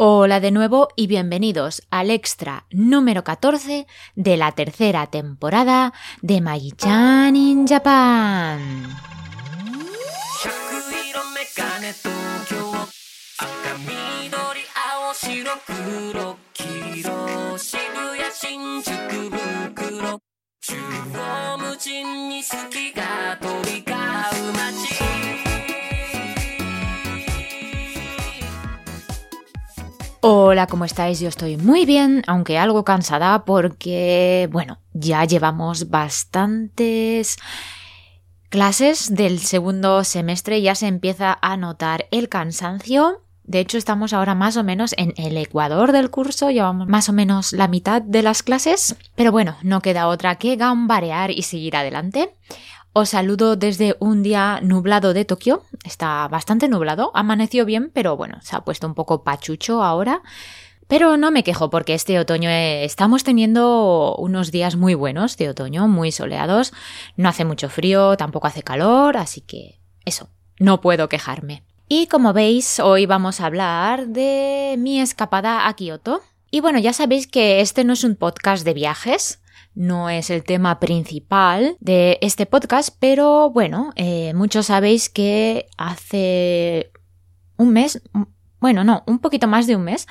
Hola de nuevo y bienvenidos al extra número 14 de la tercera temporada de Magi-chan in Japan. Hola, ¿cómo estáis? Yo estoy muy bien, aunque algo cansada porque, bueno, ya llevamos bastantes clases del segundo semestre, ya se empieza a notar el cansancio. De hecho, estamos ahora más o menos en el ecuador del curso, llevamos más o menos la mitad de las clases, pero bueno, no queda otra que gambarear y seguir adelante. Os saludo desde un día nublado de Tokio. Está bastante nublado, amaneció bien, pero bueno, se ha puesto un poco pachucho ahora. Pero no me quejo porque este otoño eh, estamos teniendo unos días muy buenos de otoño, muy soleados. No hace mucho frío, tampoco hace calor, así que eso, no puedo quejarme. Y como veis, hoy vamos a hablar de mi escapada a Kioto. Y bueno, ya sabéis que este no es un podcast de viajes, no es el tema principal de este podcast, pero bueno, eh, muchos sabéis que hace un mes, bueno, no, un poquito más de un mes,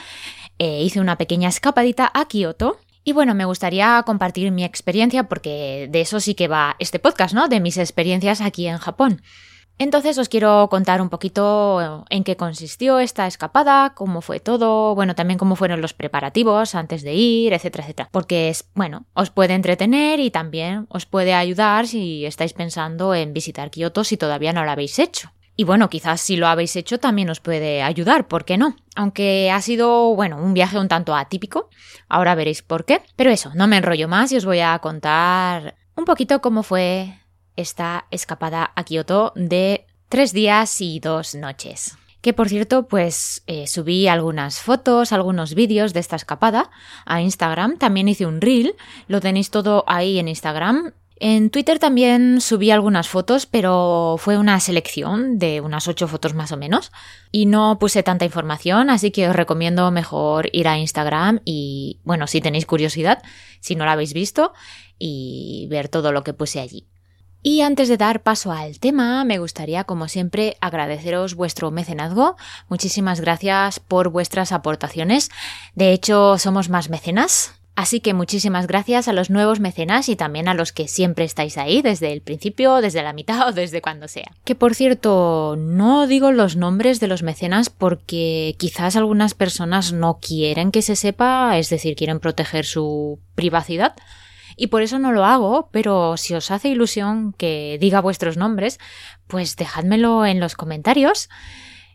eh, hice una pequeña escapadita a Kioto. Y bueno, me gustaría compartir mi experiencia porque de eso sí que va este podcast, ¿no? De mis experiencias aquí en Japón. Entonces os quiero contar un poquito en qué consistió esta escapada, cómo fue todo, bueno, también cómo fueron los preparativos antes de ir, etcétera, etcétera. Porque es, bueno, os puede entretener y también os puede ayudar si estáis pensando en visitar Kioto si todavía no lo habéis hecho. Y bueno, quizás si lo habéis hecho también os puede ayudar, ¿por qué no? Aunque ha sido, bueno, un viaje un tanto atípico, ahora veréis por qué. Pero eso, no me enrollo más y os voy a contar un poquito cómo fue esta escapada a Kioto de tres días y dos noches. Que por cierto, pues eh, subí algunas fotos, algunos vídeos de esta escapada a Instagram. También hice un reel, lo tenéis todo ahí en Instagram. En Twitter también subí algunas fotos, pero fue una selección de unas ocho fotos más o menos. Y no puse tanta información, así que os recomiendo mejor ir a Instagram y, bueno, si tenéis curiosidad, si no la habéis visto, y ver todo lo que puse allí. Y antes de dar paso al tema, me gustaría, como siempre, agradeceros vuestro mecenazgo. Muchísimas gracias por vuestras aportaciones. De hecho, somos más mecenas. Así que muchísimas gracias a los nuevos mecenas y también a los que siempre estáis ahí desde el principio, desde la mitad o desde cuando sea. Que por cierto, no digo los nombres de los mecenas porque quizás algunas personas no quieren que se sepa, es decir, quieren proteger su privacidad y por eso no lo hago, pero si os hace ilusión que diga vuestros nombres, pues dejádmelo en los comentarios.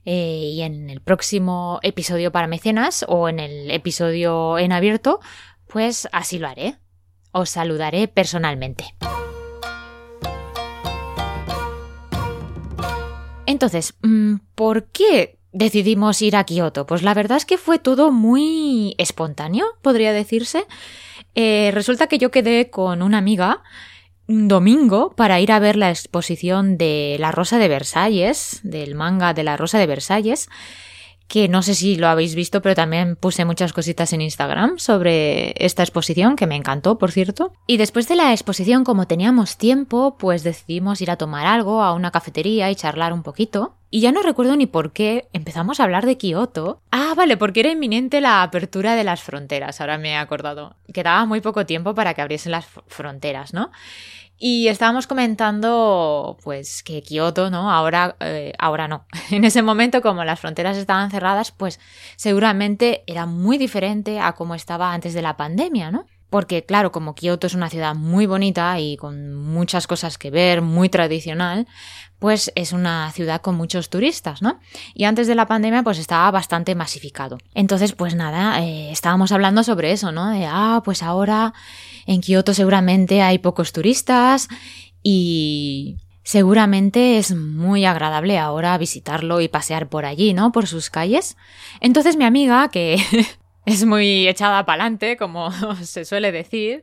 Eh, y en el próximo episodio para mecenas o en el episodio en abierto, pues así lo haré. Os saludaré personalmente. Entonces, mm, ¿por qué decidimos ir a Kioto? Pues la verdad es que fue todo muy espontáneo, podría decirse. Eh, resulta que yo quedé con una amiga un domingo para ir a ver la exposición de La Rosa de Versalles, del manga de La Rosa de Versalles, que no sé si lo habéis visto, pero también puse muchas cositas en Instagram sobre esta exposición, que me encantó, por cierto. Y después de la exposición, como teníamos tiempo, pues decidimos ir a tomar algo a una cafetería y charlar un poquito. Y ya no recuerdo ni por qué empezamos a hablar de Kioto. Ah, vale, porque era inminente la apertura de las fronteras, ahora me he acordado. Quedaba muy poco tiempo para que abriesen las fronteras, ¿no? Y estábamos comentando, pues, que Kioto, ¿no? Ahora, eh, ahora no. En ese momento, como las fronteras estaban cerradas, pues seguramente era muy diferente a como estaba antes de la pandemia, ¿no? porque claro, como Kioto es una ciudad muy bonita y con muchas cosas que ver, muy tradicional, pues es una ciudad con muchos turistas, ¿no? Y antes de la pandemia pues estaba bastante masificado. Entonces pues nada, eh, estábamos hablando sobre eso, ¿no? De, ah, pues ahora en Kioto seguramente hay pocos turistas y seguramente es muy agradable ahora visitarlo y pasear por allí, ¿no? Por sus calles. Entonces mi amiga, que es muy echada para adelante, como se suele decir,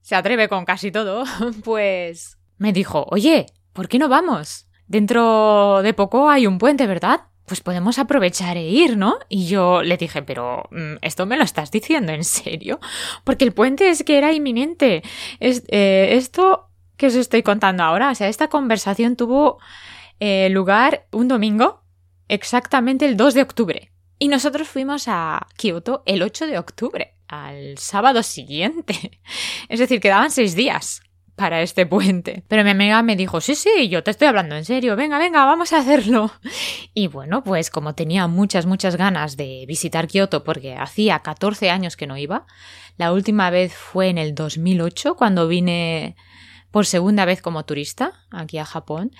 se atreve con casi todo, pues me dijo, oye, ¿por qué no vamos? Dentro de poco hay un puente, ¿verdad? Pues podemos aprovechar e ir, ¿no? Y yo le dije, pero mm, ¿esto me lo estás diciendo en serio? Porque el puente es que era inminente. Es, eh, esto que os estoy contando ahora, o sea, esta conversación tuvo eh, lugar un domingo, exactamente el 2 de octubre. Y nosotros fuimos a Kioto el 8 de octubre, al sábado siguiente. Es decir, quedaban seis días para este puente. Pero mi amiga me dijo, sí, sí, yo te estoy hablando en serio, venga, venga, vamos a hacerlo. Y bueno, pues como tenía muchas, muchas ganas de visitar Kioto porque hacía 14 años que no iba, la última vez fue en el 2008 cuando vine por segunda vez como turista aquí a Japón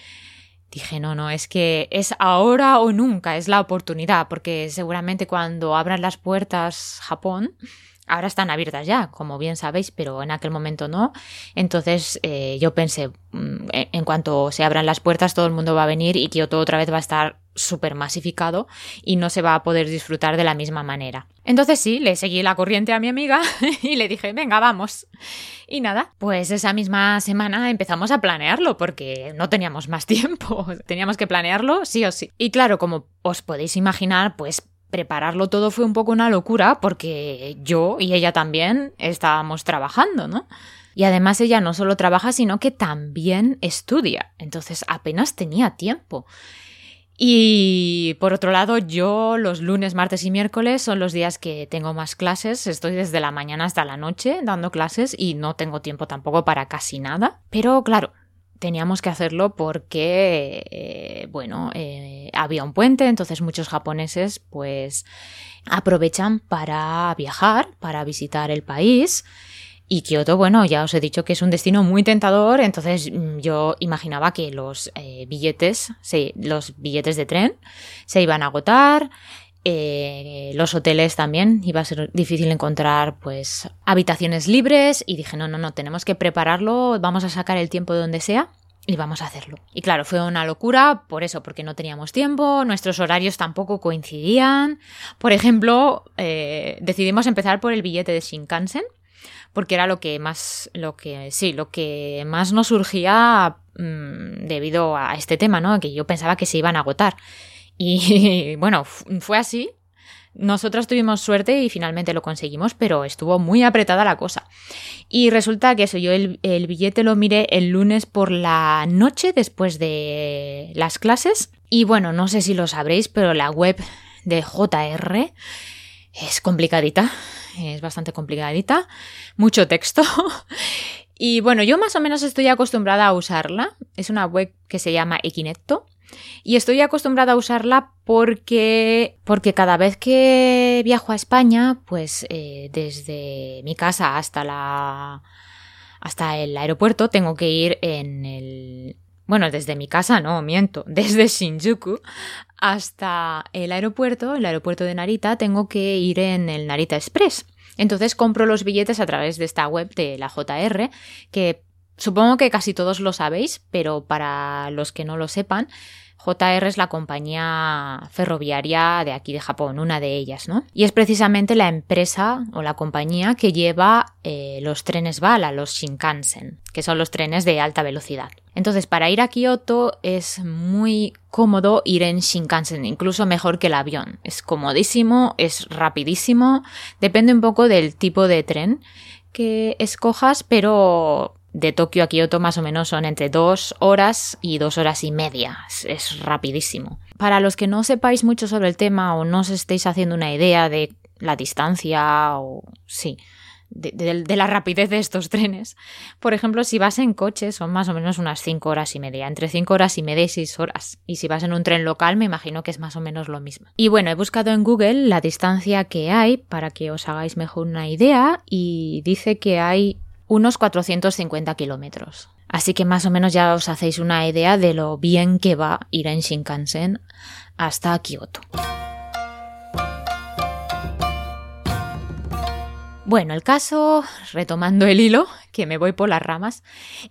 dije, no, no, es que es ahora o nunca, es la oportunidad, porque seguramente cuando abran las puertas Japón, ahora están abiertas ya, como bien sabéis, pero en aquel momento no. Entonces eh, yo pensé, mm, en cuanto se abran las puertas, todo el mundo va a venir y Kioto otra vez va a estar súper masificado y no se va a poder disfrutar de la misma manera. Entonces sí, le seguí la corriente a mi amiga y le dije, venga, vamos. Y nada, pues esa misma semana empezamos a planearlo porque no teníamos más tiempo, teníamos que planearlo sí o sí. Y claro, como os podéis imaginar, pues prepararlo todo fue un poco una locura porque yo y ella también estábamos trabajando, ¿no? Y además ella no solo trabaja, sino que también estudia. Entonces apenas tenía tiempo. Y por otro lado, yo los lunes, martes y miércoles son los días que tengo más clases. Estoy desde la mañana hasta la noche dando clases y no tengo tiempo tampoco para casi nada. Pero claro, teníamos que hacerlo porque, eh, bueno, eh, había un puente, entonces muchos japoneses pues aprovechan para viajar, para visitar el país. Y Kioto, bueno, ya os he dicho que es un destino muy tentador, entonces mm, yo imaginaba que los eh, billetes, sí, los billetes de tren se iban a agotar, eh, los hoteles también iba a ser difícil encontrar pues habitaciones libres y dije no no no tenemos que prepararlo vamos a sacar el tiempo de donde sea y vamos a hacerlo y claro fue una locura por eso porque no teníamos tiempo nuestros horarios tampoco coincidían por ejemplo eh, decidimos empezar por el billete de Shinkansen porque era lo que más, lo que, sí, lo que más nos surgía mm, debido a este tema, ¿no? Que yo pensaba que se iban a agotar. Y bueno, fue así. Nosotros tuvimos suerte y finalmente lo conseguimos, pero estuvo muy apretada la cosa. Y resulta que eso, yo el, el billete lo miré el lunes por la noche después de las clases. Y bueno, no sé si lo sabréis, pero la web de JR es complicadita es bastante complicadita, mucho texto. y bueno, yo más o menos estoy acostumbrada a usarla. Es una web que se llama Equinetto. Y estoy acostumbrada a usarla porque, porque cada vez que viajo a España, pues eh, desde mi casa hasta la hasta el aeropuerto tengo que ir en el bueno, desde mi casa no, miento, desde Shinjuku hasta el aeropuerto, el aeropuerto de Narita, tengo que ir en el Narita Express. Entonces compro los billetes a través de esta web de la JR, que supongo que casi todos lo sabéis, pero para los que no lo sepan, JR es la compañía ferroviaria de aquí de Japón, una de ellas, ¿no? Y es precisamente la empresa o la compañía que lleva eh, los trenes bala, los Shinkansen, que son los trenes de alta velocidad. Entonces, para ir a Kioto es muy cómodo ir en Shinkansen, incluso mejor que el avión. Es comodísimo, es rapidísimo, depende un poco del tipo de tren que escojas, pero de Tokio a Kioto más o menos son entre dos horas y dos horas y media. Es, rapidísimo. Para los que no sepáis mucho sobre el tema o no os estéis haciendo una idea de la distancia o sí, de, la rapidez de estos trenes. Por ejemplo, si vas en coche son más o menos unas 5 horas y media, entre 5 horas y media y 6 horas. Y si vas en un tren local me imagino que es más o menos lo mismo. Y bueno, he buscado en Google la distancia que hay para que os hagáis mejor una idea y dice que hay unos 450 kilómetros. Así que más o menos ya os hacéis una idea de lo bien que va ir en Shinkansen hasta Kioto. Bueno, el caso, retomando el hilo, que me voy por las ramas,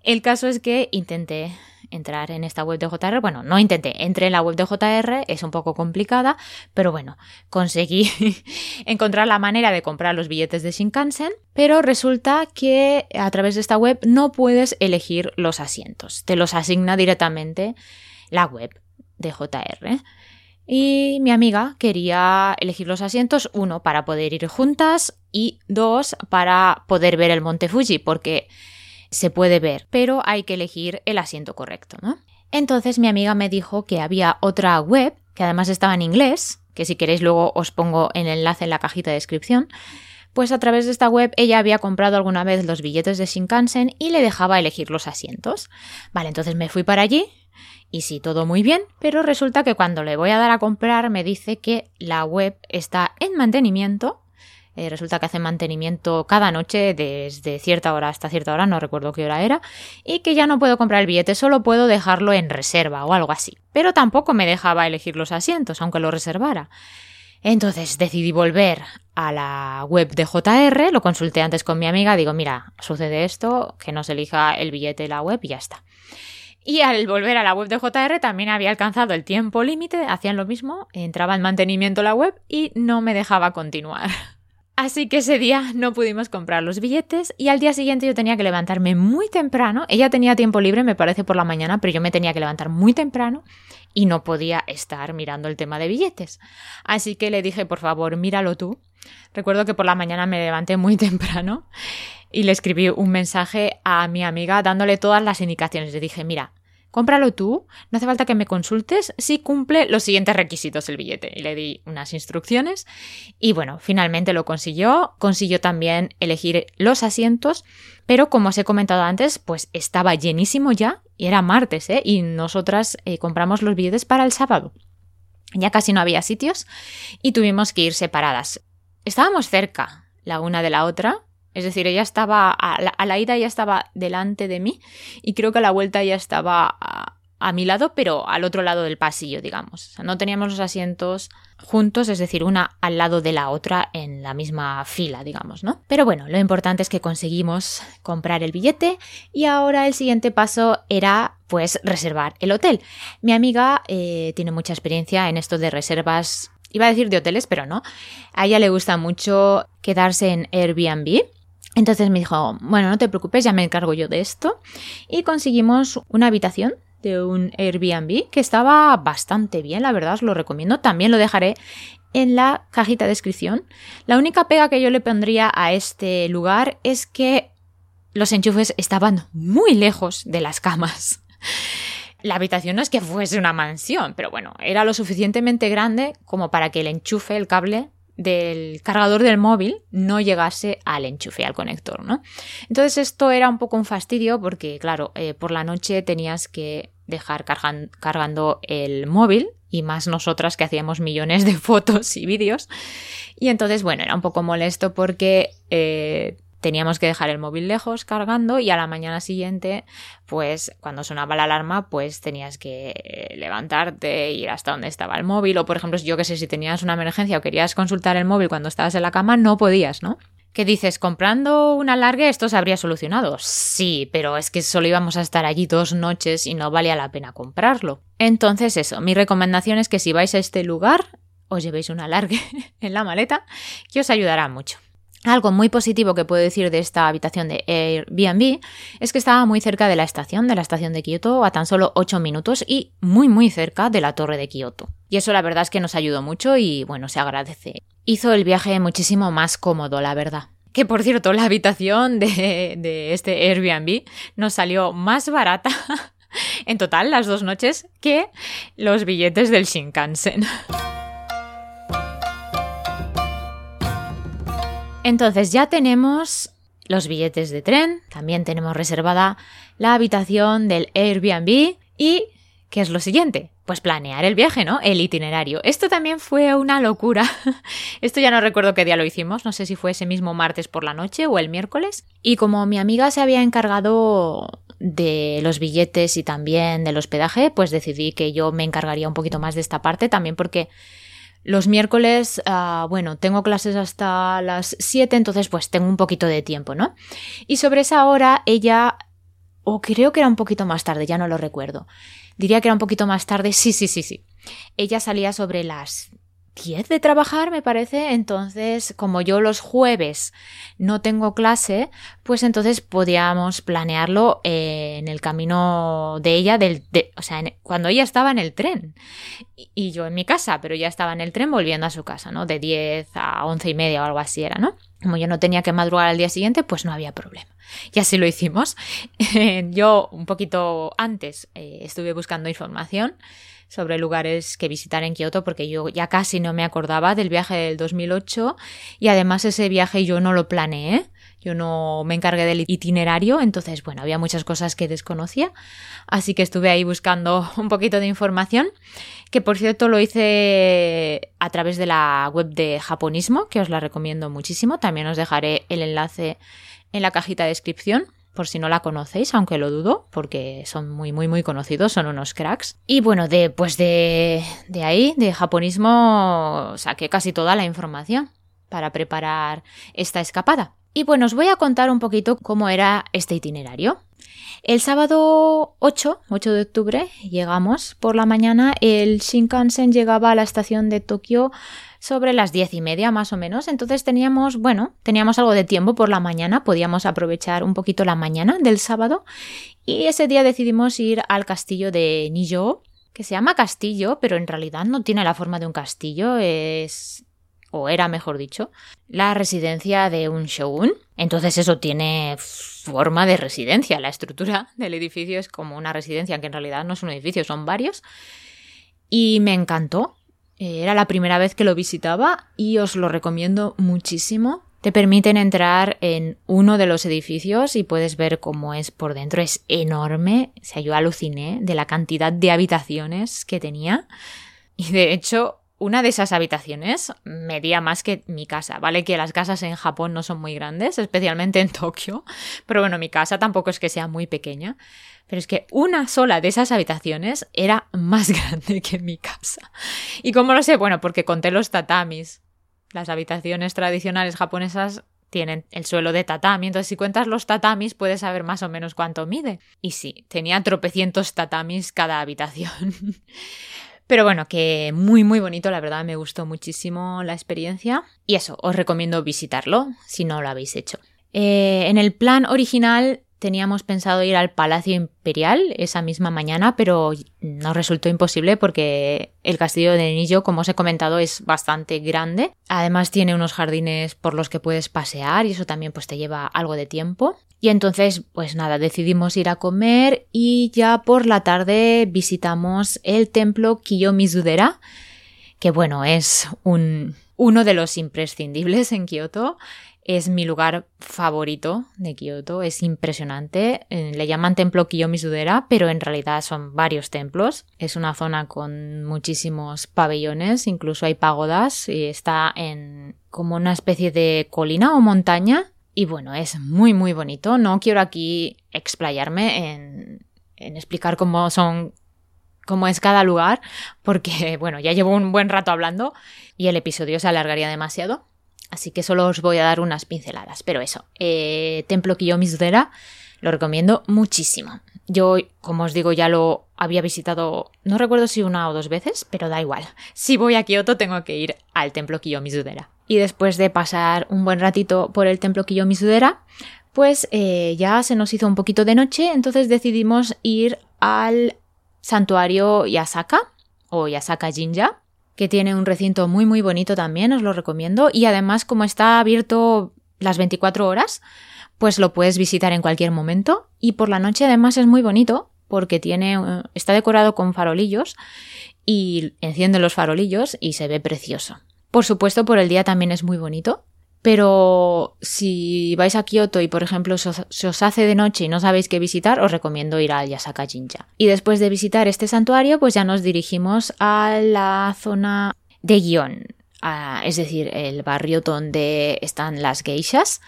el caso es que intenté entrar en esta web de JR, bueno, no intenté, entré en la web de JR, es un poco complicada, pero bueno, conseguí encontrar la manera de comprar los billetes de Shinkansen, pero resulta que a través de esta web no puedes elegir los asientos, te los asigna directamente la web de JR. Y mi amiga quería elegir los asientos, uno, para poder ir juntas y dos, para poder ver el Monte Fuji, porque se puede ver, pero hay que elegir el asiento correcto, ¿no? Entonces mi amiga me dijo que había otra web, que además estaba en inglés, que si queréis luego os pongo el enlace en la cajita de descripción, pues a través de esta web ella había comprado alguna vez los billetes de Shinkansen y le dejaba elegir los asientos. Vale, entonces me fui para allí y sí, todo muy bien, pero resulta que cuando le voy a dar a comprar me dice que la web está en mantenimiento. Eh, resulta que hace mantenimiento cada noche desde cierta hora hasta cierta hora, no recuerdo qué hora era, y que ya no puedo comprar el billete, solo puedo dejarlo en reserva o algo así. Pero tampoco me dejaba elegir los asientos, aunque lo reservara. Entonces decidí volver a la web de JR, lo consulté antes con mi amiga, digo, mira, sucede esto, que no elija el billete la web y ya está. Y al volver a la web de JR también había alcanzado el tiempo límite, hacían lo mismo, entraba en mantenimiento la web y no me dejaba continuar. Así que ese día no pudimos comprar los billetes y al día siguiente yo tenía que levantarme muy temprano. Ella tenía tiempo libre, me parece, por la mañana, pero yo me tenía que levantar muy temprano y no podía estar mirando el tema de billetes. Así que le dije, por favor, míralo tú. Recuerdo que por la mañana me levanté muy temprano y le escribí un mensaje a mi amiga dándole todas las indicaciones. Le dije, mira, cómpralo tú, no hace falta que me consultes si cumple los siguientes requisitos el billete. Y le di unas instrucciones y bueno, finalmente lo consiguió. Consiguió también elegir los asientos, pero como os he comentado antes, pues estaba llenísimo ya y era martes, ¿eh? Y nosotras eh, compramos los billetes para el sábado. Ya casi no había sitios y tuvimos que ir separadas. Estábamos cerca la una de la otra, es decir, ella estaba, a la, ida ya estaba delante de mí y creo que a la vuelta ya estaba a, a, mi lado, pero al otro lado del pasillo, digamos. O sea, no teníamos los asientos juntos, es decir, una al lado de la otra en la misma fila, digamos, ¿no? Pero bueno, lo importante es que conseguimos comprar el billete y ahora el siguiente paso era pues reservar el hotel. Mi amiga eh, tiene mucha experiencia en esto de reservas iba a decir de hoteles, pero no. A ella le gusta mucho quedarse en Airbnb. Entonces me dijo, bueno, no te preocupes, ya me encargo yo de esto. Y conseguimos una habitación de un Airbnb que estaba bastante bien, la verdad, os lo recomiendo. También lo dejaré en la cajita de descripción. La única pega que yo le pondría a este lugar es que los enchufes estaban muy lejos de las camas. La habitación no es que fuese una mansión, pero bueno, era lo suficientemente grande como para que el enchufe, el cable del cargador del móvil no llegase al enchufe, al conector, ¿no? Entonces esto era un poco un fastidio porque, claro, eh, por la noche tenías que dejar cargan cargando el móvil y más nosotras que hacíamos millones de fotos y vídeos. Y entonces, bueno, era un poco molesto porque eh, teníamos que dejar el móvil lejos cargando y a la mañana siguiente, pues cuando sonaba la alarma, pues tenías que levantarte, ir hasta donde estaba el móvil o por ejemplo, yo que sé, si tenías una emergencia o querías consultar el móvil cuando estabas en la cama, no podías, ¿no? ¿Qué dices? ¿Comprando un alargue esto se habría solucionado? Sí, pero es que solo íbamos a estar allí dos noches y no valía la pena comprarlo. Entonces eso, mi recomendación es que si vais a este lugar, os llevéis un alargue en la maleta, que os ayudará mucho. Algo muy positivo que puedo decir de esta habitación de Airbnb es que estaba muy cerca de la estación, de la estación de Kioto, a tan solo 8 minutos y muy muy cerca de la torre de Kioto. Y eso la verdad es que nos ayudó mucho y bueno, se agradece. Hizo el viaje muchísimo más cómodo, la verdad. Que por cierto, la habitación de, de este Airbnb nos salió más barata en total las dos noches que los billetes del Shinkansen. Entonces ya tenemos los billetes de tren, también tenemos reservada la habitación del Airbnb y ¿qué es lo siguiente? Pues planear el viaje, ¿no? El itinerario. Esto también fue una locura. Esto ya no recuerdo qué día lo hicimos, no sé si fue ese mismo martes por la noche o el miércoles. Y como mi amiga se había encargado de los billetes y también del hospedaje, pues decidí que yo me encargaría un poquito más de esta parte, también porque los miércoles, uh, bueno, tengo clases hasta las 7, entonces pues tengo un poquito de tiempo, ¿no? Y sobre esa hora ella, o creo que era un poquito más tarde, ya no lo recuerdo. Diría que era un poquito más tarde, sí, sí, sí, sí. Ella salía sobre las 10 de trabajar, me parece. Entonces, como yo los jueves no tengo clase, pues entonces podíamos planearlo eh, en el camino de ella, del, o sea, cuando ella estaba en el tren. Y, yo en mi casa, pero ya estaba en el tren volviendo a su casa, ¿no? De 10 a 11 y media o algo así era, ¿no? Como yo no tenía que madrugar al día siguiente, pues no había problema. Y así lo hicimos. yo un poquito antes eh, estuve buscando información sobre lugares que visitar en Kioto porque yo ya casi no me acordaba del viaje del 2008 y además ese viaje yo no lo planeé, yo no me encargué del itinerario, entonces bueno, había muchas cosas que desconocía, así que estuve ahí buscando un poquito de información, que por cierto lo hice a través de la web de Japonismo, que os la recomiendo muchísimo, también os dejaré el enlace en la cajita de descripción por si no la conocéis, aunque lo dudo, porque son muy, muy, muy conocidos, son unos cracks. Y bueno, de, pues de, de ahí, de japonismo, saqué casi toda la información para preparar esta escapada. Y bueno, os voy a contar un poquito cómo era este itinerario. El sábado 8, 8 de octubre, llegamos por la mañana. El Shinkansen llegaba a la estación de Tokio sobre las diez y media más o menos. Entonces teníamos, bueno, teníamos algo de tiempo por la mañana, podíamos aprovechar un poquito la mañana del sábado y ese día decidimos ir al castillo de Nijo, que se llama castillo, pero en realidad no tiene la forma de un castillo, es o era mejor dicho, la residencia de un shogun. Entonces eso tiene forma de residencia. La estructura del edificio es como una residencia, que en realidad no es un edificio, son varios. Y me encantó. Eh, era la primera vez que lo visitaba y os lo recomiendo muchísimo. Te permiten entrar en uno de los edificios y puedes ver cómo es por dentro. Es enorme. O sea, yo aluciné de la cantidad de habitaciones que tenía. Y de hecho, una de esas habitaciones medía más que mi casa. Vale que las casas en Japón no son muy grandes, especialmente en Tokio. Pero bueno, mi casa tampoco es que sea muy pequeña. Pero es que una sola de esas habitaciones era más grande que mi casa. ¿Y cómo lo sé? Bueno, porque conté los tatamis. Las habitaciones tradicionales japonesas tienen el suelo de tatami, entonces si cuentas los tatamis puedes saber más o menos cuánto mide. Y sí, tenía tropecientos tatamis cada habitación. Pero bueno, que muy muy bonito, la verdad me gustó muchísimo la experiencia. Y eso, os recomiendo visitarlo si no lo habéis hecho. Eh, en el plan original Teníamos pensado ir al Palacio Imperial esa misma mañana, pero nos resultó imposible porque el castillo de Nillo, como os he comentado, es bastante grande. Además tiene unos jardines por los que puedes pasear y eso también pues te lleva algo de tiempo. Y entonces, pues nada, decidimos ir a comer y ya por la tarde visitamos el templo Kiyomizudera, que bueno, es un, uno de los imprescindibles en Kioto es mi lugar favorito de Kioto, es impresionante. Eh, le llaman templo Kiyomi-Sudera, pero en realidad son varios templos. Es una zona con muchísimos pabellones, incluso hay pagodas y está en como una especie de colina o montaña. Y bueno, es muy muy bonito. No quiero aquí explayarme en, en explicar cómo son cómo es cada lugar, porque bueno, ya llevo un buen rato hablando y el episodio se alargaría demasiado. Así que solo os voy a dar unas pinceladas. Pero eso, eh, Templo Kiyomi-Sudera lo recomiendo muchísimo. Yo, como os digo, ya lo había visitado, no recuerdo si una o dos veces, pero da igual. Si voy a Kioto tengo que ir al Templo Kiyomi-Sudera. Y después de pasar un buen ratito por el Templo Kiyomi-Sudera, pues eh, ya se nos hizo un poquito de noche, entonces decidimos ir al santuario Yasaka o Yasaka Jinja, que tiene un recinto muy muy bonito también, os lo recomiendo. Y además, como está abierto las 24 horas, pues lo puedes visitar en cualquier momento. Y por la noche además es muy bonito porque tiene, eh, está decorado con farolillos y enciende los farolillos y se ve precioso. Por supuesto, por el día también es muy bonito. Pero si vais a Kioto y, por ejemplo, se os, hace de noche y no sabéis qué visitar, os recomiendo ir al Yasaka Jinja. Y después de visitar este santuario, pues ya nos dirigimos a la zona de Gion, es decir, el barrio donde están las geishas.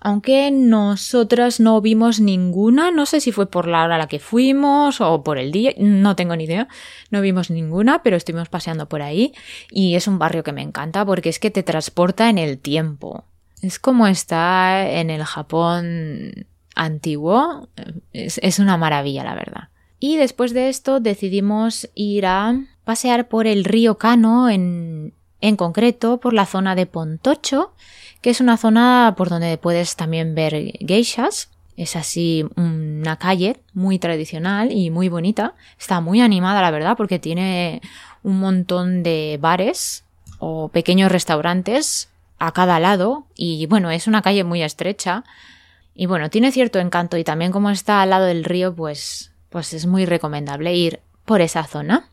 Aunque nosotras no vimos ninguna, no sé si fue por la hora a la que fuimos o por el día, no tengo ni idea, no vimos ninguna, pero estuvimos paseando por ahí y es un barrio que me encanta porque es que te transporta en el tiempo. Es como estar en el Japón antiguo, es, es una maravilla la verdad. Y después de esto decidimos ir a pasear por el río Kano en, en concreto por la zona de Pontocho, que es una zona por donde puedes también ver geishas. Es así una calle muy tradicional y muy bonita. Está muy animada, la verdad, porque tiene un montón de bares o pequeños restaurantes a cada lado. Y bueno, es una calle muy estrecha. Y bueno, tiene cierto encanto y también como está al lado del río, pues, pues es muy recomendable ir por esa zona.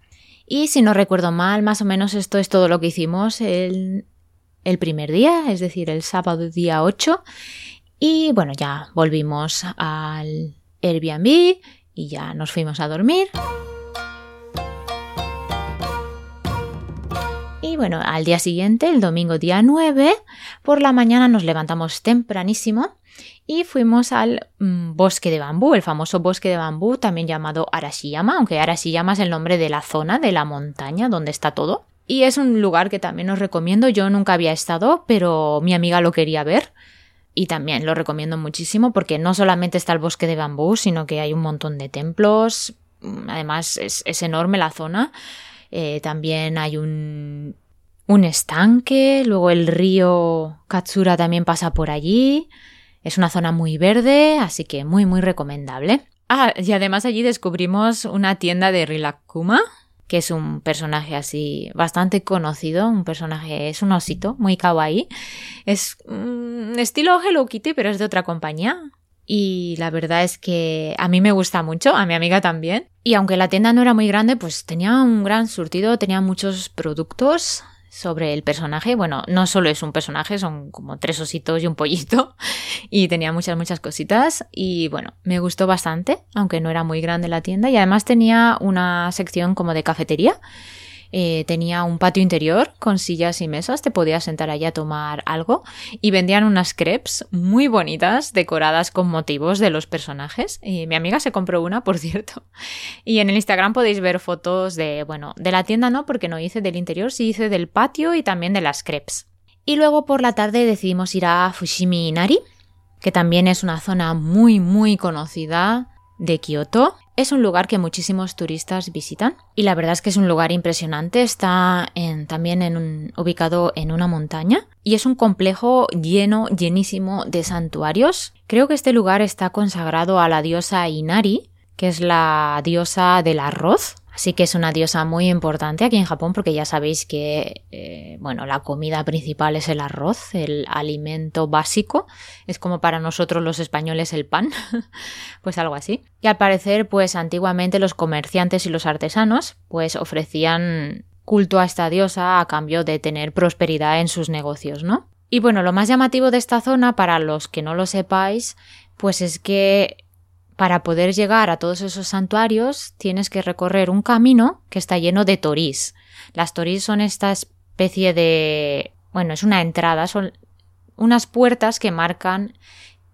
Y si no recuerdo mal, más o menos esto es todo lo que hicimos el primer día, es decir, el sábado día 8. Y bueno, ya volvimos al Airbnb y ya nos fuimos a dormir. Y bueno, al día siguiente, el domingo día 9, por la mañana nos levantamos tempranísimo y fuimos al mm, bosque de bambú, el famoso bosque de bambú, también llamado Arashiyama, aunque Arashiyama es el nombre de la zona, de la montaña donde está todo. Y es un lugar que también os recomiendo, yo nunca había estado, pero mi amiga lo quería ver. Y también lo recomiendo muchísimo porque no solamente está el bosque de bambú, sino que hay un montón de templos. Mm, Además es, es enorme la zona. Eh, también hay un, un estanque, luego el río Katsura también pasa por allí. Es una zona muy verde, así que muy muy recomendable. Ah, y además allí descubrimos una tienda de Rilakuma, que es un personaje así bastante conocido, un personaje, es un osito muy kawaii. Es mm, estilo Hello Kitty, pero es de otra compañía. Y la verdad es que a mí me gusta mucho, a mi amiga también. Y aunque la tienda no era muy grande, pues tenía un gran surtido, tenía muchos productos sobre el personaje. Bueno, no solo es un personaje, son como tres ositos y un pollito. Y tenía muchas, muchas cositas. Y bueno, me gustó bastante, aunque no era muy grande la tienda. Y además tenía una sección como de cafetería. Eh, tenía un patio interior con sillas y mesas, te podías sentar allí a tomar algo y vendían unas crepes muy bonitas decoradas con motivos de los personajes. Y mi amiga se compró una, por cierto. Y en el Instagram podéis ver fotos de, bueno, de la tienda no, porque no hice del interior, sí hice del patio y también de las crepes. Y luego por la tarde decidimos ir a Fushimi Inari, que también es una zona muy muy conocida de Kioto. Es un lugar que muchísimos turistas visitan y la verdad es que es un lugar impresionante. Está también ubicado en una montaña y es un complejo lleno, llenísimo de santuarios. Creo que este lugar está consagrado a la diosa Inari, que es la diosa del arroz. Así que es una diosa muy importante aquí en Japón porque ya sabéis que, eh, bueno, la comida principal es el arroz, el alimento básico. Es como para nosotros los españoles el pan, pues algo así. Y al parecer, pues antiguamente los comerciantes y los artesanos, pues ofrecían culto a esta diosa a cambio de tener prosperidad en sus negocios, ¿no? Y bueno, lo más llamativo de esta zona, para los que no lo sepáis, pues es que para poder llegar a todos esos santuarios tienes que recorrer un camino que está lleno de torís. Las torís son esta especie de... bueno, es una entrada, son unas puertas que marcan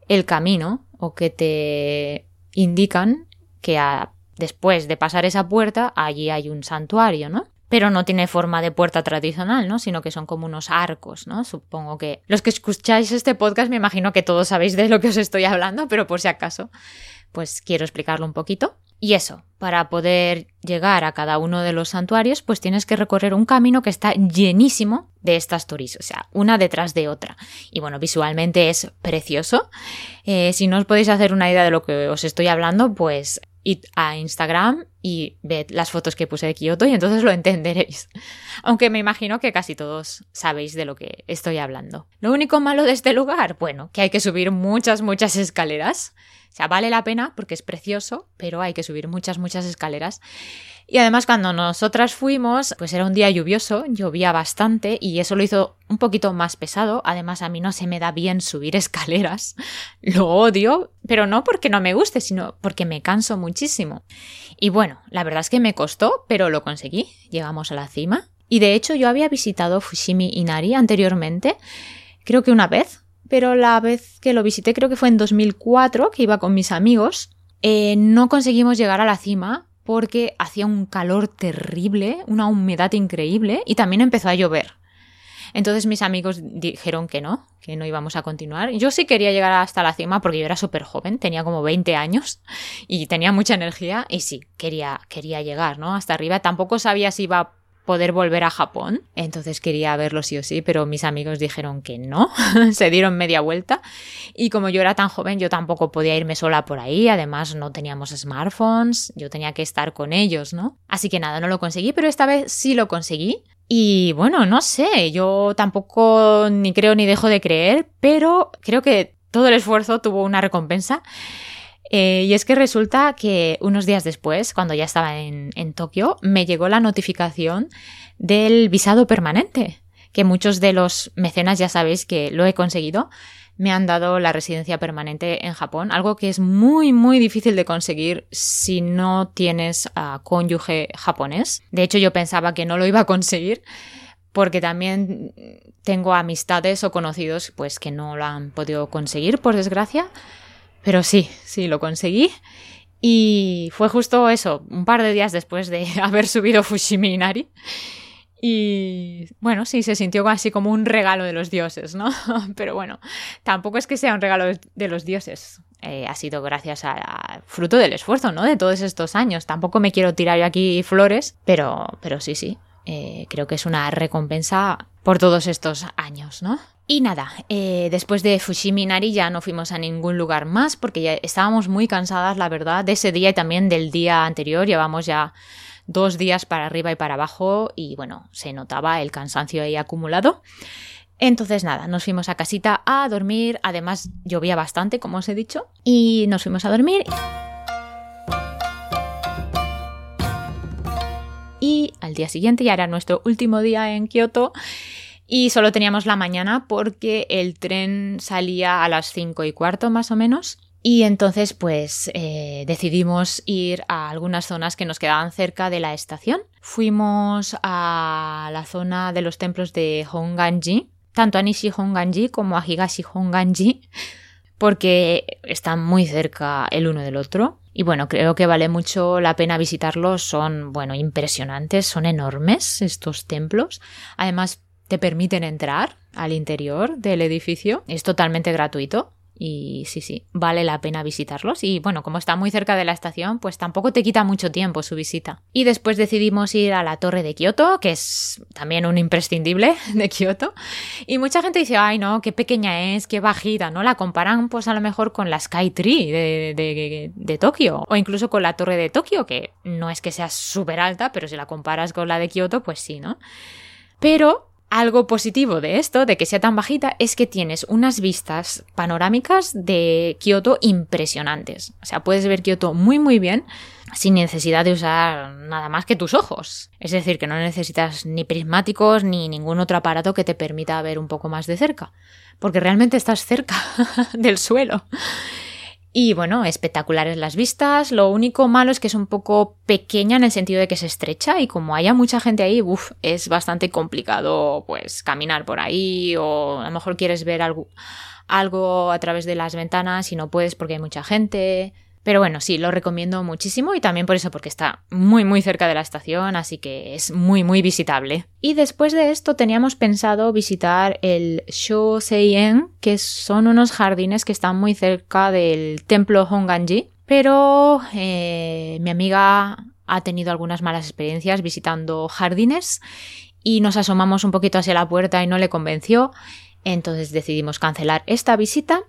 el camino o que te indican que después de pasar esa puerta allí hay un santuario, ¿no? Pero no tiene forma de puerta tradicional, ¿no? Sino que son como unos arcos, ¿no? Supongo que los que escucháis este podcast me imagino que todos sabéis de lo que os estoy hablando, pero por si acaso, pues quiero explicarlo un poquito. Y eso, para poder llegar a cada uno de los santuarios, pues tienes que recorrer un camino que está llenísimo de estas turis, o sea, una detrás de otra. Y bueno, visualmente es precioso. Eh, si no os podéis hacer una idea de lo que os estoy hablando, pues id a Instagram y ved las fotos que puse de Kioto y entonces lo entenderéis. Aunque me imagino que casi todos sabéis de lo que estoy hablando. Lo único malo de este lugar, bueno, que hay que subir muchas, muchas escaleras. O sea, vale la pena porque es precioso, pero hay que subir muchas, muchas escaleras. Y además cuando nosotras fuimos, pues era un día lluvioso, llovía bastante y eso lo hizo un poquito más pesado. Además a mí no se me da bien subir escaleras, lo odio, pero no porque no me guste, sino porque me canso muchísimo. Y bueno, la verdad es que me costó, pero lo conseguí. Llegamos a la cima. Y de hecho yo había visitado Fushimi Inari anteriormente, creo que una vez, pero la vez que lo visité creo que fue en 2004, que iba con mis amigos. Eh, no conseguimos llegar a la cima porque hacía un calor terrible, una humedad increíble y también empezó a llover. Entonces mis amigos dijeron que no, que no íbamos a continuar. Yo sí quería llegar hasta la cima porque yo era súper joven, tenía como 20 años y tenía mucha energía y sí, quería, quería llegar, ¿no? Hasta arriba. Tampoco sabía si iba poder volver a Japón, entonces quería verlo sí o sí, pero mis amigos dijeron que no, se dieron media vuelta. Y como yo era tan joven yo tampoco podía irme sola por ahí, además no teníamos smartphones, yo tenía que estar con ellos, ¿no? Así que nada, no lo conseguí, pero esta vez sí lo conseguí. Y bueno, no sé, yo tampoco ni creo ni dejo de creer, pero creo que todo el esfuerzo tuvo una recompensa eh, y es que resulta que unos días después, cuando ya estaba en, Tokio, me llegó la notificación del visado permanente, que muchos de los mecenas ya sabéis que lo he conseguido me han dado la residencia permanente en Japón, algo que es muy muy difícil de conseguir si no tienes cónyuge japonés. De hecho, yo pensaba que no lo iba a conseguir porque también tengo amistades o conocidos pues que no lo han podido conseguir por desgracia pero sí, sí, lo conseguí. Y fue justo eso, un par de días después de haber subido Fushimi Inari. Y bueno, sí, se sintió así como un regalo de los dioses, ¿no? Pero bueno, tampoco es que sea un regalo de los dioses. Eh, ha sido gracias a, fruto del esfuerzo, ¿no? De todos estos años. Tampoco me quiero tirar yo aquí flores, pero, pero sí, sí. Eh, creo que es una recompensa por todos estos años, ¿no? Y nada, eh, después de Fushimi Inari ya no fuimos a ningún lugar más porque ya estábamos muy cansadas, la verdad, de ese día y también del día anterior. Llevamos ya dos días para arriba y para abajo y bueno, se notaba el cansancio ahí acumulado. Entonces nada, nos fuimos a casita a dormir, además llovía bastante, como os he dicho, y nos fuimos a dormir. Y al día siguiente, ya era nuestro último día en Kioto, y solo teníamos la mañana porque el tren salía a las cinco y cuarto más o menos. Y entonces pues eh, decidimos ir a algunas zonas que nos quedaban cerca de la estación. Fuimos a la zona de los templos de Honganji, tanto a Nishi Honganji como a Higashi Honganji, porque están muy cerca el uno del otro. Y bueno, creo que vale mucho la pena visitarlos. Son, bueno, impresionantes, son enormes estos templos. Además, te permiten entrar al interior del edificio. Es totalmente gratuito. Y sí, sí, vale la pena visitarlos. Y bueno, como está muy cerca de la estación, pues tampoco te quita mucho tiempo su visita. Y después decidimos ir a la torre de Kioto, que es también un imprescindible de Kioto. Y mucha gente dice, ay no, qué pequeña es, qué bajita, ¿no? La comparan pues a lo mejor con la Sky Tree de, de, Tokio. O incluso con la torre de Tokio, que no es que sea súper alta, pero si la comparas con la de Kioto, pues sí, ¿no? Pero algo positivo de esto, de que sea tan bajita, es que tienes unas vistas panorámicas de Kioto impresionantes. O sea, puedes ver Kioto muy muy bien sin necesidad de usar nada más que tus ojos. Es decir, que no necesitas ni prismáticos ni ningún otro aparato que te permita ver un poco más de cerca, porque realmente estás cerca del suelo. Y bueno, espectaculares las vistas. Lo único malo es que es un poco pequeña en el sentido de que se estrecha y como haya mucha gente ahí, uff, es bastante complicado pues caminar por ahí o a lo mejor quieres ver algo, algo a través de las ventanas y no puedes porque hay mucha gente. Pero bueno, sí, lo recomiendo muchísimo y también por eso, porque está muy muy cerca de la estación, así que es muy muy visitable. Y después de esto teníamos pensado visitar el Shoseien, que son unos jardines que están muy cerca del templo Honganji, pero eh, mi amiga ha tenido algunas malas experiencias visitando jardines y nos asomamos un poquito hacia la puerta y no le convenció, entonces decidimos cancelar esta visita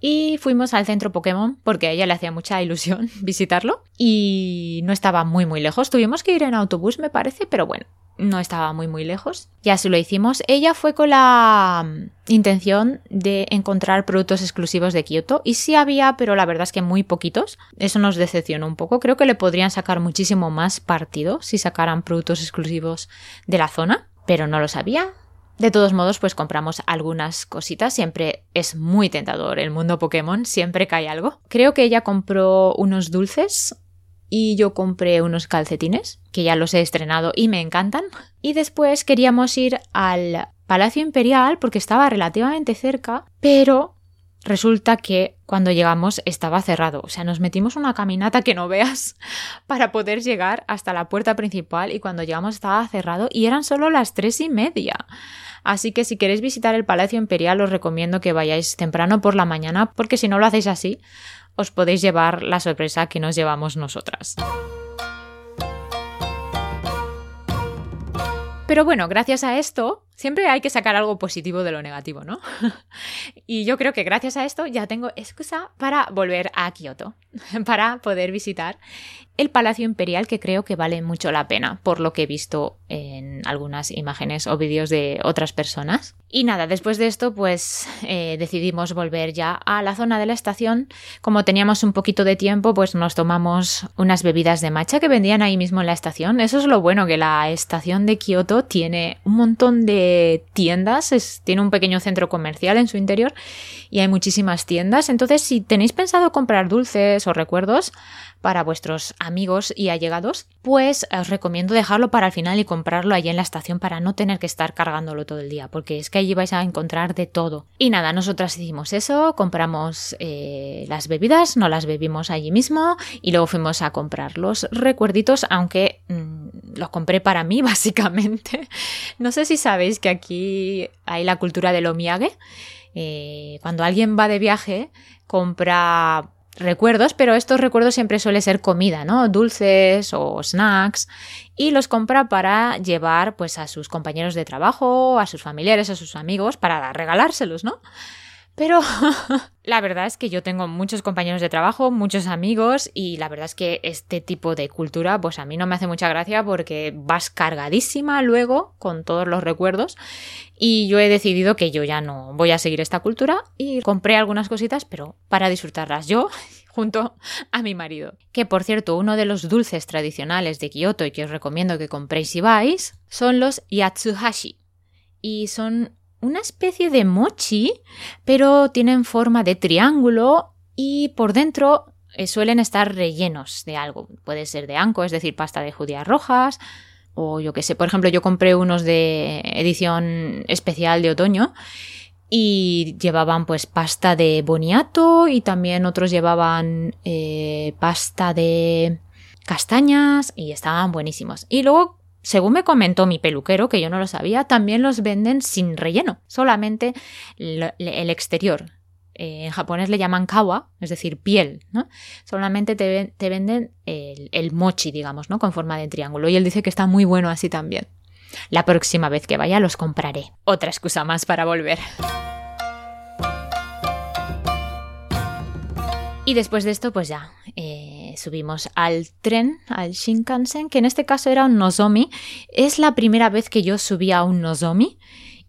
y fuimos al centro Pokémon porque a ella le hacía mucha ilusión visitarlo y no estaba muy muy lejos. Tuvimos que ir en autobús me parece, pero bueno, no estaba muy muy lejos. Ya se lo hicimos. Ella fue con la mm, intención de encontrar productos exclusivos de Kioto y sí había, pero la verdad es que muy poquitos. Eso nos decepcionó un poco. Creo que le podrían sacar muchísimo más partido si sacaran productos exclusivos de la zona, pero no lo sabía. De todos modos, pues compramos algunas cositas. Siempre es muy tentador el mundo Pokémon, siempre cae algo. Creo que ella compró unos dulces y yo compré unos calcetines, que ya los he estrenado y me encantan. Y después queríamos ir al Palacio Imperial porque estaba relativamente cerca, pero resulta que cuando llegamos estaba cerrado. O sea, nos metimos una caminata que no veas para poder llegar hasta la puerta principal y cuando llegamos estaba cerrado y eran solo las tres y media. Así que si queréis visitar el Palacio Imperial os recomiendo que vayáis temprano por la mañana porque si no lo hacéis así os podéis llevar la sorpresa que nos llevamos nosotras. Pero bueno, gracias a esto Siempre hay que sacar algo positivo de lo negativo, ¿no? y yo creo que gracias a esto ya tengo excusa para volver a Kioto, para poder visitar el Palacio Imperial que creo que vale mucho la pena por lo que he visto en algunas imágenes o vídeos de otras personas. Y nada, después de esto pues eh, decidimos volver ya a la zona de la estación. Como teníamos un poquito de tiempo pues nos tomamos unas bebidas de matcha que vendían ahí mismo en la estación. Eso es lo bueno que la estación de Kioto tiene un montón de tiendas, tiene un pequeño centro comercial en su interior y hay muchísimas tiendas. Entonces, si tenéis pensado comprar dulces o recuerdos para vuestros amigos y allegados, pues os recomiendo dejarlo para el final y comprarlo allí en la estación para no tener que estar cargándolo todo el día, porque es que allí vais a encontrar de todo. Y nada, nosotras hicimos eso, compramos eh, las bebidas, no las bebimos allí mismo y luego fuimos a comprar los recuerditos, aunque mm, los compré para mí básicamente. No sé si sabéis que aquí hay la cultura del omiage. Eh, cuando alguien va de viaje, compra recuerdos, pero estos recuerdos siempre suele ser comida, ¿no? Dulces o snacks y los compra para llevar pues a sus compañeros de trabajo, a sus familiares, a sus amigos para regalárselos, ¿no? Pero la verdad es que yo tengo muchos compañeros de trabajo, muchos amigos y la verdad es que este tipo de cultura pues a mí no me hace mucha gracia porque vas cargadísima luego con todos los recuerdos y yo he decidido que yo ya no voy a seguir esta cultura y compré algunas cositas pero para disfrutarlas yo junto a mi marido. Que por cierto, uno de los dulces tradicionales de Kioto y que os recomiendo que compréis si vais son los yatsuhashi y son una especie de mochi, pero tienen forma de triángulo y por dentro eh, suelen estar rellenos de algo. Puede ser de anco, es decir, pasta de judías rojas, o yo qué sé. Por ejemplo, yo compré unos de edición especial de otoño y llevaban pues pasta de boniato y también otros llevaban eh, pasta de castañas y estaban buenísimos. Y luego según me comentó mi peluquero, que yo no lo sabía, también los venden sin relleno, solamente el exterior. Eh, en japonés le llaman kawa, es decir, piel, ¿no? Solamente te, venden el, mochi, digamos, ¿no? Con forma de triángulo. Y él dice que está muy bueno así también. La próxima vez que vaya los compraré. Otra excusa más para volver. Y después de esto, pues ya, eh, subimos al tren, al Shinkansen, que en este caso era un Nozomi. Es la primera vez que yo subí a un Nozomi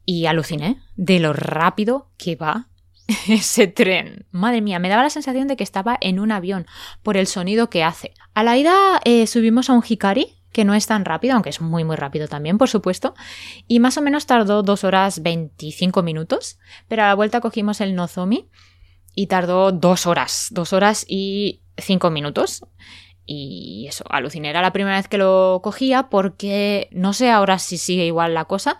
y aluciné de lo rápido que va ese tren. Madre mía, me daba la sensación de que estaba en un avión por el sonido que hace. A la ida eh, subimos a un Hikari, que no es tan rápido, aunque es muy muy rápido también, por supuesto, y más o menos tardó 2 horas 25 minutos, pero a la vuelta cogimos el Nozomi y tardó dos horas, dos horas y cinco minutos. Y eso, aluciné. Era la primera vez que lo cogía porque no sé ahora si sigue igual la cosa,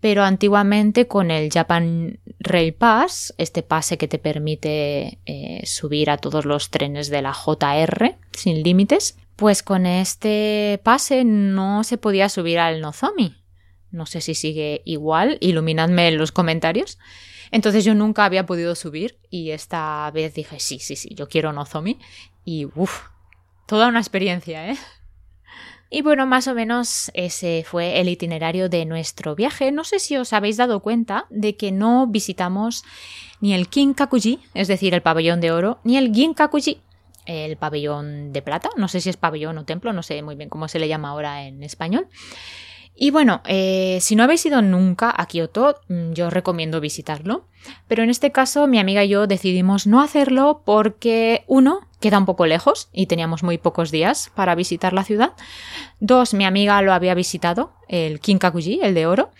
pero antiguamente con el Japan Rail Pass, este pase que te permite eh, subir a todos los trenes de la JR sin límites, pues con este pase no se podía subir al Nozomi. No sé si sigue igual, iluminadme en los comentarios. Entonces yo nunca había podido subir y esta vez dije, sí, sí, sí, yo quiero Nozomi. Y uff, toda una experiencia, ¿eh? Y bueno, más o menos ese fue el itinerario de nuestro viaje. No sé si os habéis dado cuenta de que no visitamos ni el Kinkakuji, es decir, el pabellón de oro, ni el Ginkakuji, el pabellón de plata. No sé si es pabellón o templo, no sé muy bien cómo se le llama ahora en español. Y bueno, eh, si no habéis ido nunca a Kioto, mm, yo os recomiendo visitarlo. Pero en este caso, mi amiga y yo decidimos no hacerlo porque, uno, queda un poco lejos y teníamos muy pocos días para visitar la ciudad. Dos, mi amiga lo había visitado, el Kinkakuji, el de oro,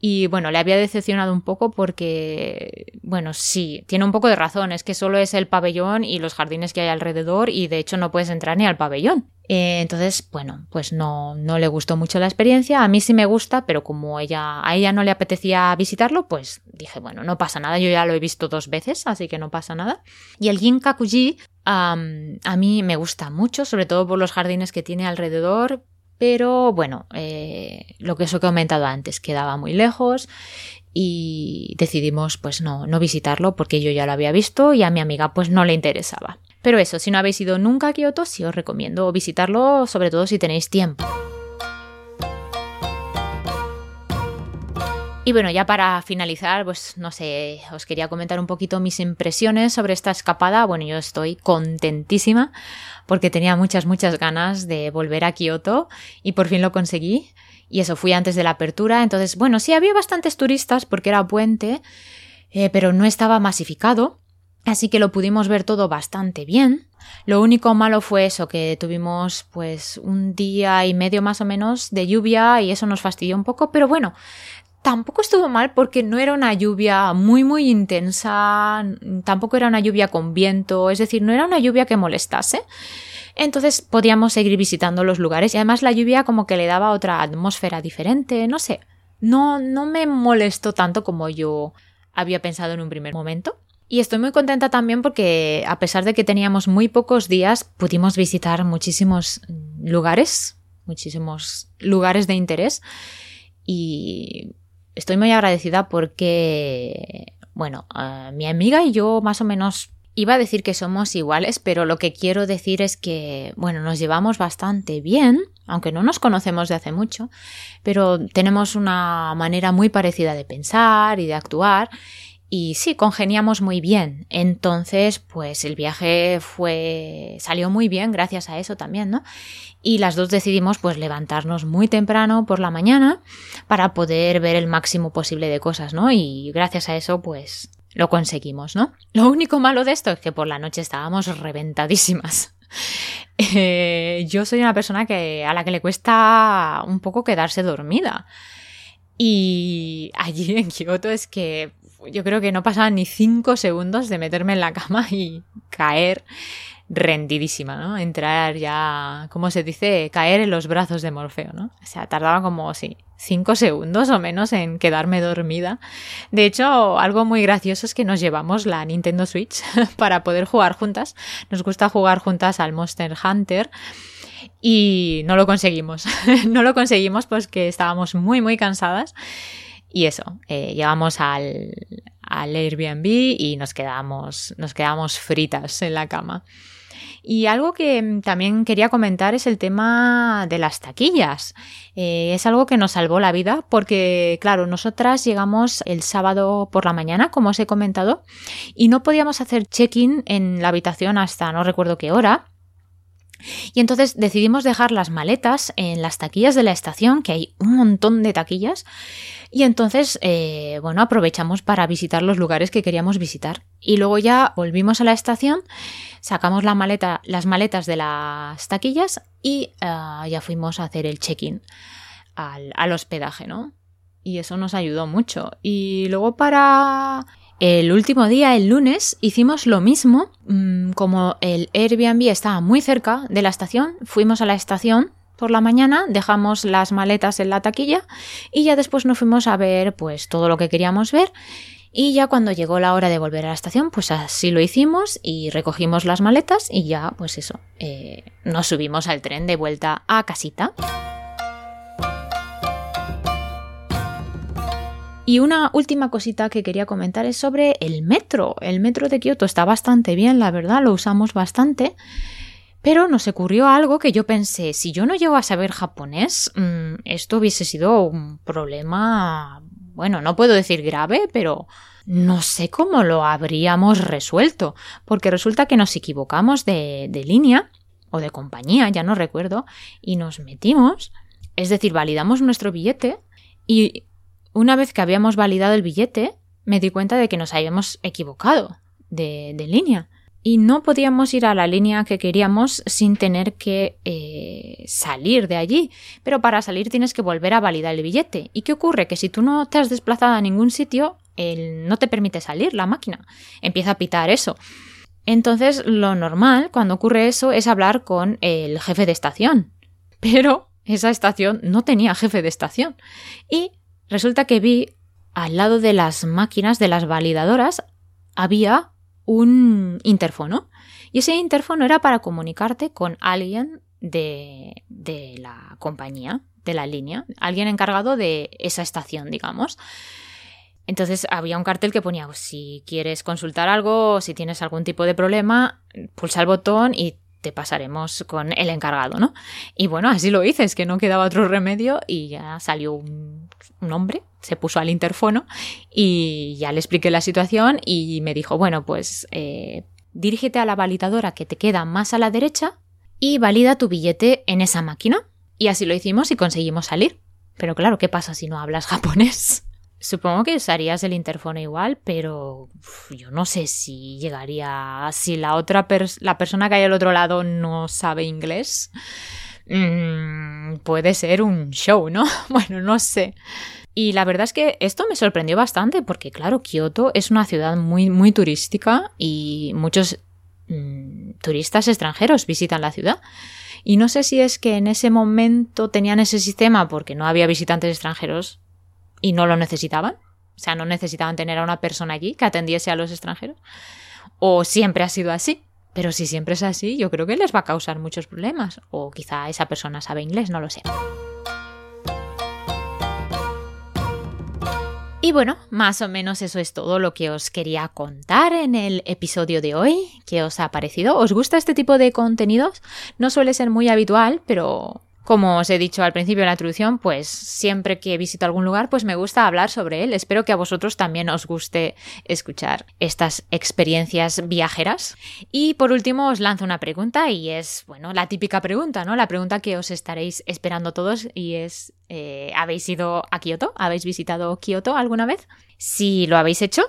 y bueno, le había decepcionado un poco porque, bueno, sí, tiene un poco de razón, es que solo es el pabellón y los jardines que hay alrededor y de hecho no puedes entrar ni al pabellón. Eh, entonces, bueno, pues no, no le gustó mucho la experiencia, a mí sí me gusta, pero como ella, a ella no le apetecía visitarlo, pues dije, bueno, no pasa nada, yo ya lo he visto dos veces, así que no pasa nada. Y el Ginkakuji a mí me gusta mucho, sobre todo por los jardines que tiene alrededor, pero bueno, eh, lo que os he comentado antes, quedaba muy lejos y decidimos pues no, no visitarlo porque yo ya lo había visto y a mi amiga pues no le interesaba. Pero eso, si no habéis ido nunca a Kioto, sí os recomiendo visitarlo, sobre todo si tenéis tiempo. Y bueno, ya para finalizar, pues no sé, os quería comentar un poquito mis impresiones sobre esta escapada. Bueno, yo estoy contentísima porque tenía muchas, muchas ganas de volver a Kioto y por fin lo conseguí. Y eso fui antes de la apertura. Entonces, bueno, sí había bastantes turistas porque era puente, eh, pero no estaba masificado. Así que lo pudimos ver todo bastante bien. Lo único malo fue eso, que tuvimos pues un día y medio más o menos de lluvia y eso nos fastidió un poco, pero bueno, tampoco estuvo mal porque no era una lluvia muy muy intensa, tampoco era una lluvia con viento, es decir, no era una lluvia que molestase. Entonces podíamos seguir visitando los lugares y además la lluvia como que le daba otra atmósfera diferente, no sé. No, no me molestó tanto como yo había pensado en un primer momento. Y estoy muy contenta también porque a pesar de que teníamos muy pocos días, pudimos visitar muchísimos lugares, muchísimos lugares de interés. Y estoy muy agradecida porque, bueno, mi amiga y yo más o menos iba a decir que somos iguales, pero lo que quiero decir es que, bueno, nos llevamos bastante bien, aunque no nos conocemos de hace mucho, pero tenemos una manera muy parecida de pensar y de actuar y sí, congeniamos muy bien. Entonces, pues el viaje fue salió muy bien gracias a eso también, ¿no? Y las dos decidimos pues levantarnos muy temprano por la mañana para poder ver el máximo posible de cosas, ¿no? Y gracias a eso pues lo conseguimos, ¿no? Lo único malo de esto es que por la noche estábamos reventadísimas. Eh, yo soy una persona que a la que le cuesta un poco quedarse dormida. Y allí en Kioto es que yo creo que no pasaban ni cinco segundos de meterme en la cama y caer rendidísima, ¿no? Entrar ya, ¿cómo se dice? Caer en los brazos de Morfeo, ¿no? O sea, tardaba como, sí, cinco segundos o menos en quedarme dormida. De hecho, algo muy gracioso es que nos llevamos la Nintendo Switch para poder jugar juntas. Nos gusta jugar juntas al Monster Hunter y no lo conseguimos. no lo conseguimos pues que estábamos muy, muy cansadas y eso, eh, llegamos al, al, Airbnb y nos quedamos, nos quedamos fritas en la cama. Y algo que también quería comentar es el tema de las taquillas. Eh, es algo que nos salvó la vida porque, claro, nosotras llegamos el sábado por la mañana, como os he comentado, y no podíamos hacer check-in en la habitación hasta no recuerdo qué hora. Y entonces decidimos dejar las maletas en las taquillas de la estación, que hay un montón de taquillas, y entonces, eh, bueno, aprovechamos para visitar los lugares que queríamos visitar. Y luego ya volvimos a la estación, sacamos la maleta, las maletas de las taquillas y eh, ya fuimos a hacer el check-in al, al hospedaje, ¿no? Y eso nos ayudó mucho. Y luego para el último día, el lunes, hicimos lo mismo. Mm, como el Airbnb estaba muy cerca de la estación, fuimos a la estación por la mañana, dejamos las maletas en la taquilla y ya después nos fuimos a ver pues todo lo que queríamos ver y ya cuando llegó la hora de volver a la estación, pues así lo hicimos y recogimos las maletas y ya, pues eso, eh, nos subimos al tren de vuelta a casita. Y una última cosita que quería comentar es sobre el metro. El metro de Kioto está bastante bien, la verdad, lo usamos bastante. Pero nos ocurrió algo que yo pensé, si yo no llego a saber japonés, mm, esto hubiese sido un problema, bueno, no puedo decir grave, pero no sé cómo lo habríamos resuelto, porque resulta que nos equivocamos de, de línea o de compañía, ya no recuerdo, y nos metimos Es decir, validamos nuestro billete y una vez que habíamos validado el billete, me di cuenta de que nos habíamos equivocado de, línea y no podíamos ir a la línea que queríamos sin tener que eh, salir de allí. Pero para salir tienes que volver a validar el billete. ¿Y qué ocurre? Que si tú no te has desplazado a ningún sitio, no te permite salir la máquina. Empieza a pitar eso. Entonces, lo normal cuando ocurre eso es hablar con el jefe de estación. Pero esa estación no tenía jefe de estación. Y resulta que vi al lado de las máquinas de las validadoras había un interfono. Y ese interfono era para comunicarte con alguien de, de la compañía, de la línea, alguien encargado de esa estación, digamos. Entonces había un cartel que ponía, si quieres consultar algo, si tienes algún tipo de problema, pulsa el botón y te pasaremos con el encargado, ¿no? Y bueno, así lo hice, es que no quedaba otro remedio y ya salió un, hombre, se puso al interfono y ya le expliqué la situación y me dijo, bueno, pues eh, dirígete a la validadora que te queda más a la derecha y valida tu billete en esa máquina. Y así lo hicimos y conseguimos salir. Pero claro, ¿qué pasa si no hablas japonés? Supongo que usarías el interfono igual, pero yo no sé si llegaría. Si la otra la persona que hay al otro lado no sabe inglés, mm, puede ser un show, ¿no? Bueno, no sé. Y la verdad es que esto me sorprendió bastante porque, claro, Kioto es una ciudad muy, muy turística y muchos mm, turistas extranjeros visitan la ciudad. Y no sé si es que en ese momento tenían ese sistema porque no había visitantes extranjeros y no lo necesitaban. O sea, no necesitaban tener a una persona allí que atendiese a los extranjeros. O siempre ha sido así. Pero si siempre es así, yo creo que les va a causar muchos problemas. O quizá esa persona sabe inglés, no lo sé. Y bueno, más o menos eso es todo lo que os quería contar en el episodio de hoy. ¿Qué os ha parecido? ¿Os gusta este tipo de contenidos? No suele ser muy habitual, pero como os he dicho al principio de la introducción, pues siempre que visito algún lugar, pues me gusta hablar sobre él. Espero que a vosotros también os guste escuchar estas experiencias viajeras. Y por último os lanzo una pregunta y es, bueno, la típica pregunta, ¿no? La pregunta que os estaréis esperando todos y es, eh, ¿habéis ido a Kioto? ¿Habéis visitado Kioto alguna vez? Si lo habéis hecho,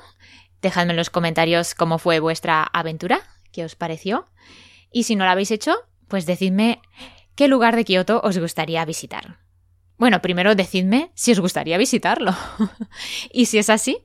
dejadme en los comentarios cómo fue vuestra aventura, qué os pareció. Y si no lo habéis hecho, pues decidme ¿Qué lugar de Kioto os gustaría visitar? Bueno, primero decidme si os gustaría visitarlo. y si es así,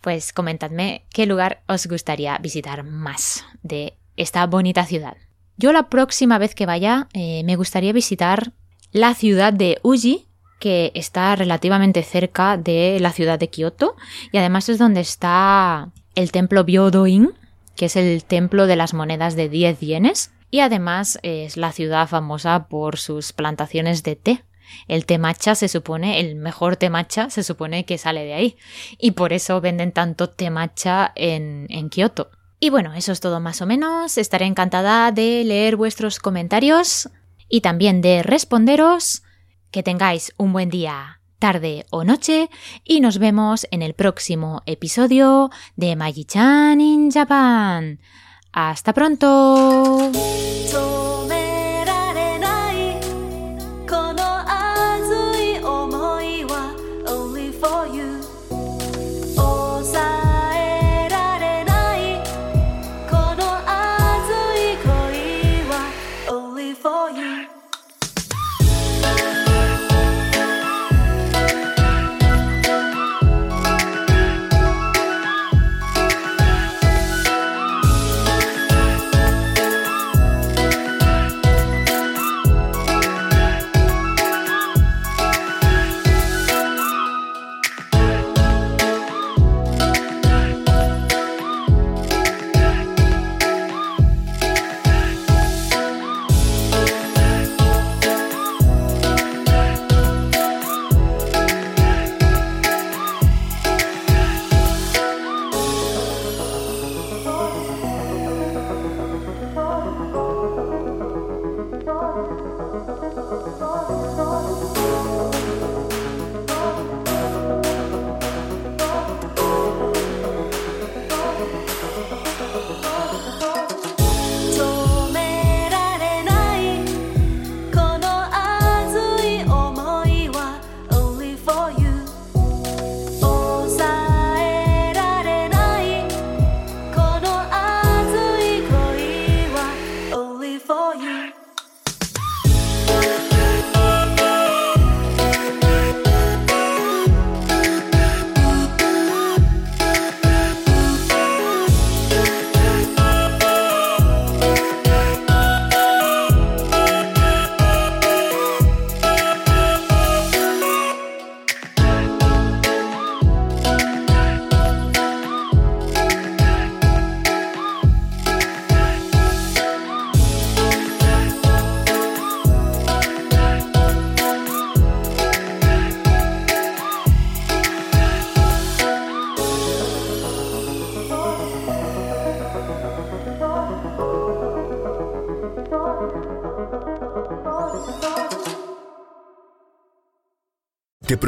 pues comentadme qué lugar os gustaría visitar más de esta bonita ciudad. Yo la próxima vez que vaya eh, me gustaría visitar la ciudad de Uji, que está relativamente cerca de la ciudad de Kioto y además es donde está el templo Byodo-in, que es el templo de las monedas de 10 yenes y además es la ciudad famosa por sus plantaciones de té. El té matcha se supone, el mejor té matcha se supone que sale de ahí y por eso venden tanto té matcha en, en Kioto. Y bueno, eso es todo más o menos. Estaré encantada de leer vuestros comentarios y también de responderos. Que tengáis un buen día, tarde o noche y nos vemos en el próximo episodio de Magi-chan in Japan. Hasta pronto.